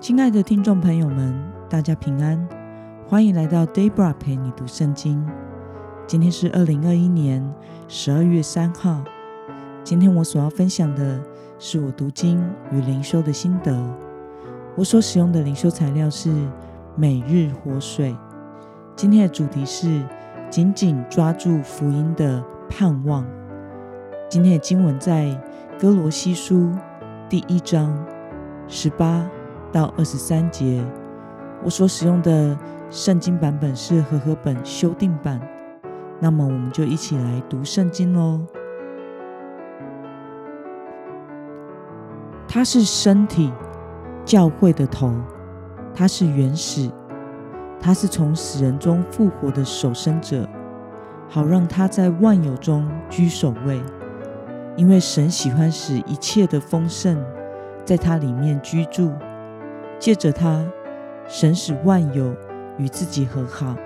亲爱的听众朋友们，大家平安，欢迎来到 Debra 陪你读圣经。今天是二零二一年十二月三号。今天我所要分享的是我读经与灵修的心得。我所使用的灵修材料是每日活水。今天的主题是紧紧抓住福音的盼望。今天的经文在哥罗西书第一章十八到二十三节。我所使用的圣经版本是和合本修订版。那么，我们就一起来读圣经喽。他是身体教会的头，他是原始，他是从死人中复活的守生者，好让他在万有中居首位。因为神喜欢使一切的丰盛在他里面居住，借着他，神使万有与自己和好，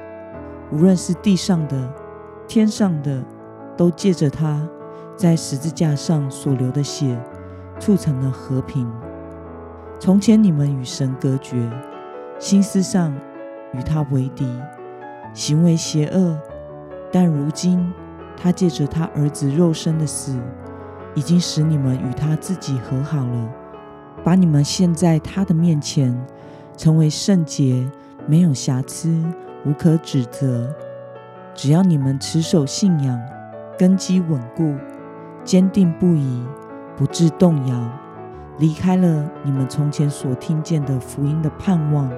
无论是地上的、天上的，都借着他在十字架上所流的血，促成了和平。从前你们与神隔绝，心思上与他为敌，行为邪恶，但如今他借着他儿子肉身的死。已经使你们与他自己和好了，把你们献在他的面前，成为圣洁，没有瑕疵，无可指责。只要你们持守信仰，根基稳固，坚定不移，不致动摇，离开了你们从前所听见的福音的盼望，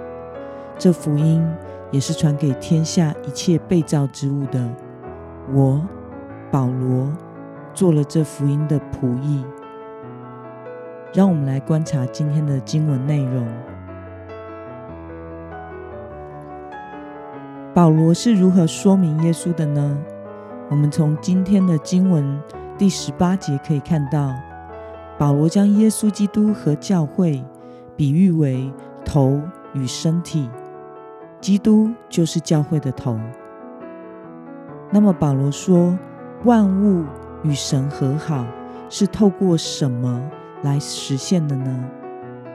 这福音也是传给天下一切被造之物的。我，保罗。做了这福音的仆役，让我们来观察今天的经文内容。保罗是如何说明耶稣的呢？我们从今天的经文第十八节可以看到，保罗将耶稣基督和教会比喻为头与身体，基督就是教会的头。那么保罗说，万物。与神和好是透过什么来实现的呢？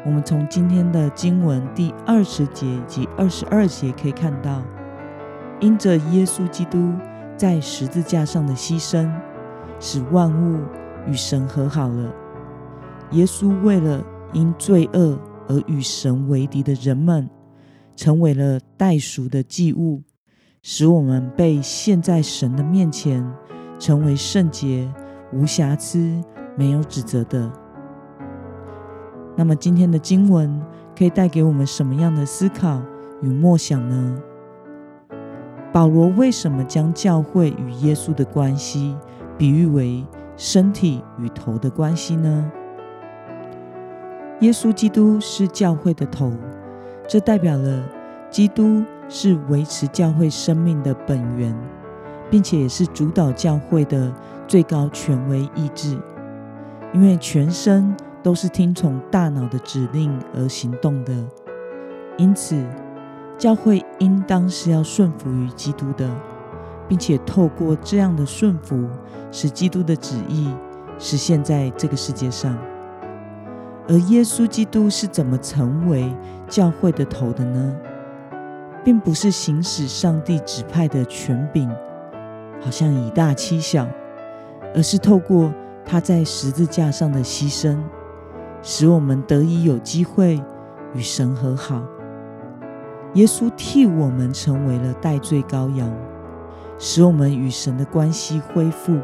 我们从今天的经文第二十节以及二十二节可以看到，因着耶稣基督在十字架上的牺牲，使万物与神和好了。耶稣为了因罪恶而与神为敌的人们，成为了代赎的祭物，使我们被献在神的面前。成为圣洁、无瑕疵、没有指责的。那么，今天的经文可以带给我们什么样的思考与默想呢？保罗为什么将教会与耶稣的关系比喻为身体与头的关系呢？耶稣基督是教会的头，这代表了基督是维持教会生命的本源。并且也是主导教会的最高权威意志，因为全身都是听从大脑的指令而行动的，因此教会应当是要顺服于基督的，并且透过这样的顺服，使基督的旨意实现在这个世界上。而耶稣基督是怎么成为教会的头的呢？并不是行使上帝指派的权柄。好像以大欺小，而是透过他在十字架上的牺牲，使我们得以有机会与神和好。耶稣替我们成为了代罪羔羊，使我们与神的关系恢复。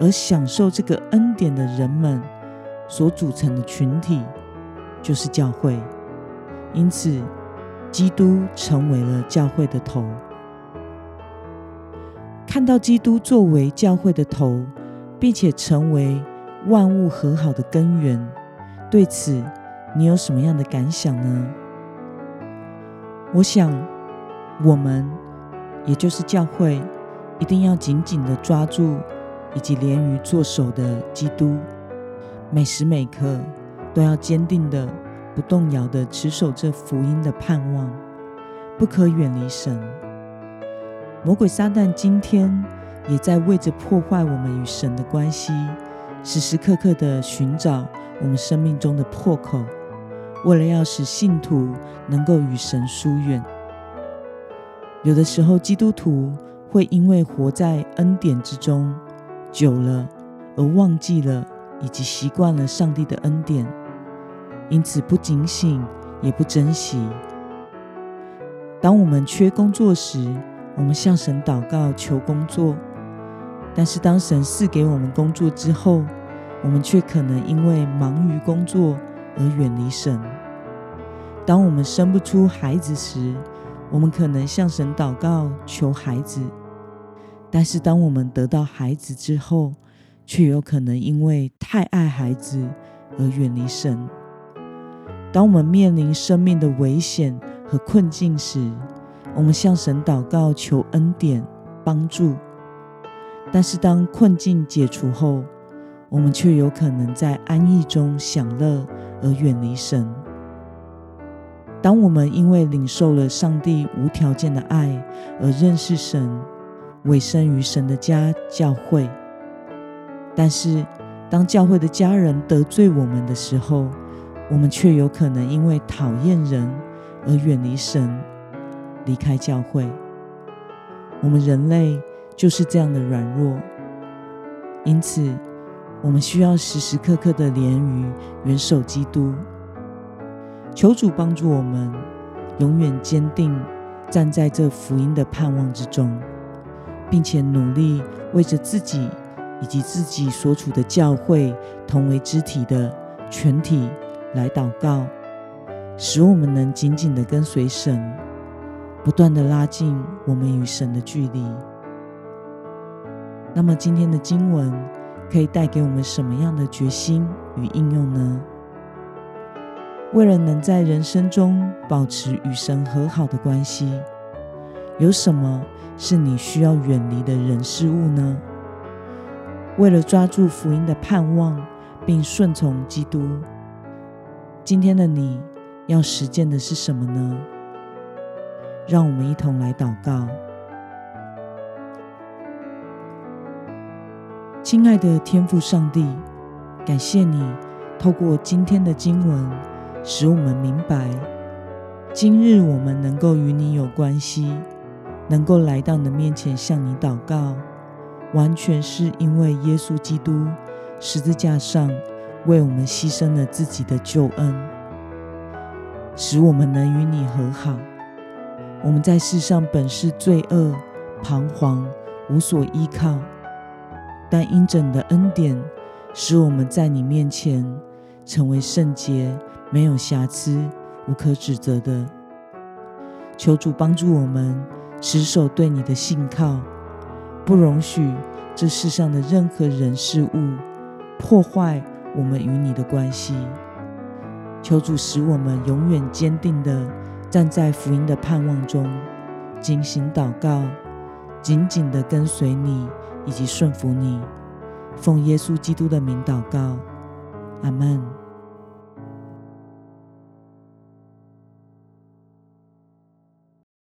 而享受这个恩典的人们所组成的群体，就是教会。因此，基督成为了教会的头。看到基督作为教会的头，并且成为万物和好的根源，对此你有什么样的感想呢？我想，我们也就是教会，一定要紧紧的抓住以及连于作手的基督，每时每刻都要坚定的、不动摇的持守这福音的盼望，不可远离神。魔鬼撒旦今天也在为着破坏我们与神的关系，时时刻刻的寻找我们生命中的破口，为了要使信徒能够与神疏远。有的时候，基督徒会因为活在恩典之中久了，而忘记了以及习惯了上帝的恩典，因此不警醒，也不珍惜。当我们缺工作时，我们向神祷告求工作，但是当神赐给我们工作之后，我们却可能因为忙于工作而远离神。当我们生不出孩子时，我们可能向神祷告求孩子，但是当我们得到孩子之后，却有可能因为太爱孩子而远离神。当我们面临生命的危险和困境时，我们向神祷告求恩典帮助，但是当困境解除后，我们却有可能在安逸中享乐而远离神。当我们因为领受了上帝无条件的爱而认识神，委身于神的家教会，但是当教会的家人得罪我们的时候，我们却有可能因为讨厌人而远离神，离开教会。我们人类就是这样的软弱，因此，我们需要时时刻刻的连于元首基督，求主帮助我们永远坚定站在这福音的盼望之中，并且努力为着自己以及自己所处的教会同为肢体的全体来祷告，使我们能紧紧的跟随神，不断的拉近我们与神的距离。那么今天的经文。可以带给我们什么样的决心与应用呢？为了能在人生中保持与神和好的关系，有什么是你需要远离的人事物呢？为了抓住福音的盼望，并顺从基督，今天的你要实践的是什么呢？让我们一同来祷告。亲爱的天父上帝，感谢你透过今天的经文，使我们明白，今日我们能够与你有关系，能够来到你的面前向你祷告，完全是因为耶稣基督十字架上为我们牺牲了自己的救恩，使我们能与你和好。我们在世上本是罪恶、彷徨、无所依靠。但因着你的恩典，使我们在你面前成为圣洁、没有瑕疵、无可指责的。求主帮助我们持守对你的信靠，不容许这世上的任何人事物破坏我们与你的关系。求主使我们永远坚定地站在福音的盼望中，警醒祷告，紧紧地跟随你。以及顺服你，奉耶稣基督的名祷告，阿门。